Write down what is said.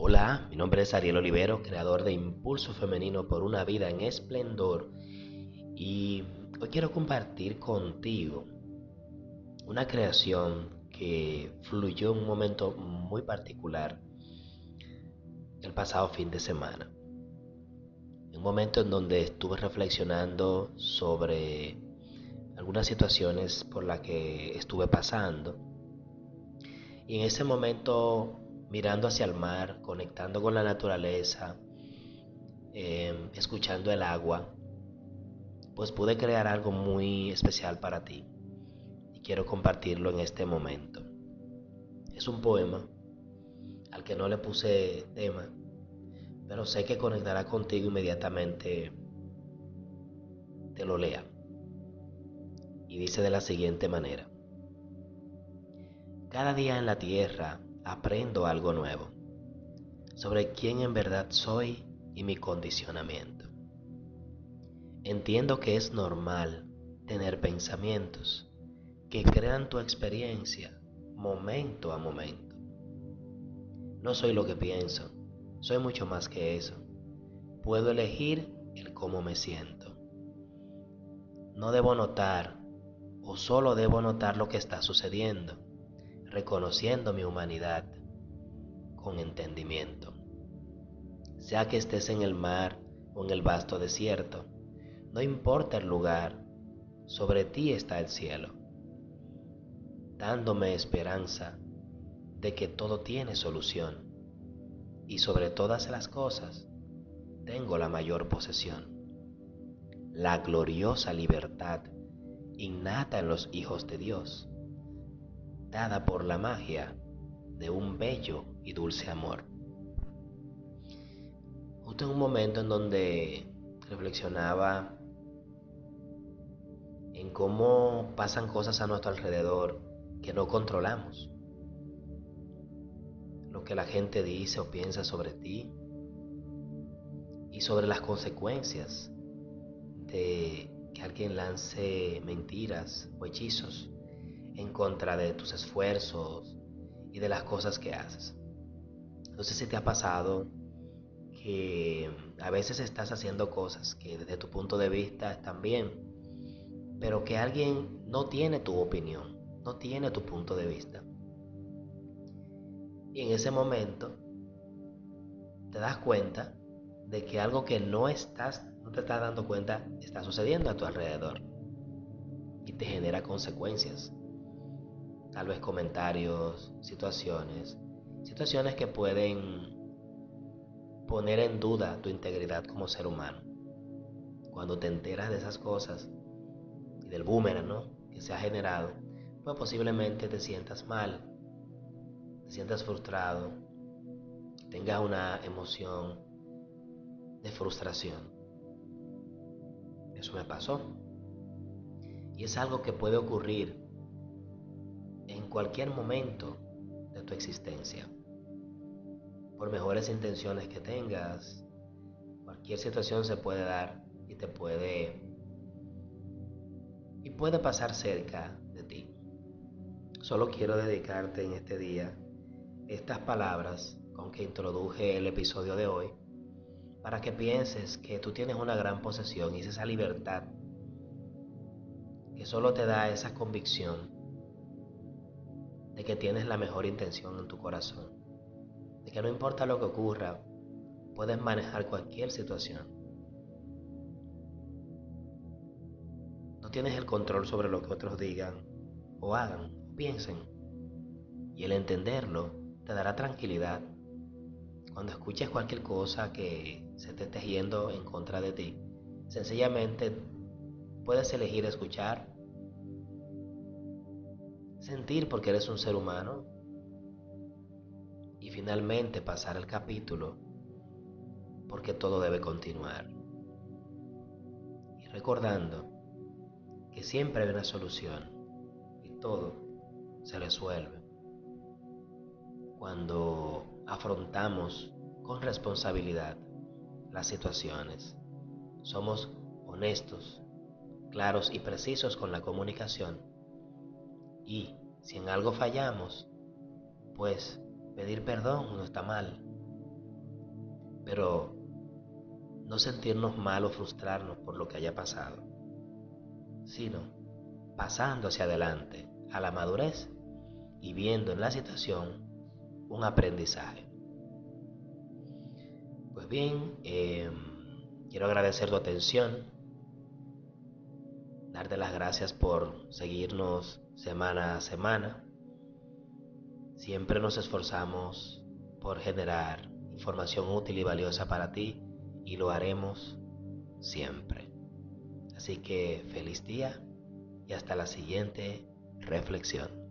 Hola, mi nombre es Ariel Olivero, creador de Impulso Femenino por una vida en esplendor y hoy quiero compartir contigo una creación que fluyó en un momento muy particular el pasado fin de semana. Un momento en donde estuve reflexionando sobre algunas situaciones por las que estuve pasando y en ese momento mirando hacia el mar, conectando con la naturaleza, em, escuchando el agua, pues pude crear algo muy especial para ti y quiero compartirlo en este momento. Es un poema al que no le puse tema, pero sé que conectará contigo inmediatamente te lo lea. Y dice de la siguiente manera. Cada día en la tierra aprendo algo nuevo sobre quién en verdad soy y mi condicionamiento. Entiendo que es normal tener pensamientos que crean tu experiencia momento a momento. No soy lo que pienso, soy mucho más que eso. Puedo elegir el cómo me siento. No debo notar o solo debo notar lo que está sucediendo reconociendo mi humanidad con entendimiento. Sea que estés en el mar o en el vasto desierto, no importa el lugar, sobre ti está el cielo, dándome esperanza de que todo tiene solución y sobre todas las cosas tengo la mayor posesión, la gloriosa libertad innata en los hijos de Dios dada por la magia de un bello y dulce amor. Justo en un momento en donde reflexionaba en cómo pasan cosas a nuestro alrededor que no controlamos. Lo que la gente dice o piensa sobre ti y sobre las consecuencias de que alguien lance mentiras o hechizos en contra de tus esfuerzos y de las cosas que haces. Sé si te ha pasado que a veces estás haciendo cosas que desde tu punto de vista están bien, pero que alguien no tiene tu opinión, no tiene tu punto de vista. Y en ese momento te das cuenta de que algo que no estás, no te estás dando cuenta, está sucediendo a tu alrededor y te genera consecuencias tal vez comentarios, situaciones, situaciones que pueden poner en duda tu integridad como ser humano. Cuando te enteras de esas cosas y del boomerang ¿no? que se ha generado, pues posiblemente te sientas mal, te sientas frustrado, tengas una emoción de frustración. Eso me pasó. Y es algo que puede ocurrir cualquier momento de tu existencia. Por mejores intenciones que tengas, cualquier situación se puede dar y te puede y puede pasar cerca de ti. Solo quiero dedicarte en este día estas palabras con que introduje el episodio de hoy para que pienses que tú tienes una gran posesión y es esa libertad que solo te da esa convicción de que tienes la mejor intención en tu corazón, de que no importa lo que ocurra, puedes manejar cualquier situación. No tienes el control sobre lo que otros digan o hagan o piensen. Y el entenderlo te dará tranquilidad. Cuando escuches cualquier cosa que se esté tejiendo en contra de ti, sencillamente puedes elegir escuchar sentir porque eres un ser humano y finalmente pasar el capítulo porque todo debe continuar. Y recordando que siempre hay una solución y todo se resuelve cuando afrontamos con responsabilidad las situaciones. Somos honestos, claros y precisos con la comunicación y si en algo fallamos, pues pedir perdón no está mal. pero no sentirnos mal o frustrarnos por lo que haya pasado, sino pasando hacia adelante a la madurez y viendo en la situación un aprendizaje. Pues bien, em, quiero agradecer tu atención, darte las gracias por seguirnos semana a semana. Siempre nos esforzamos por generar información útil y valiosa para ti y lo haremos siempre. Así que feliz día y hasta la siguiente reflexión.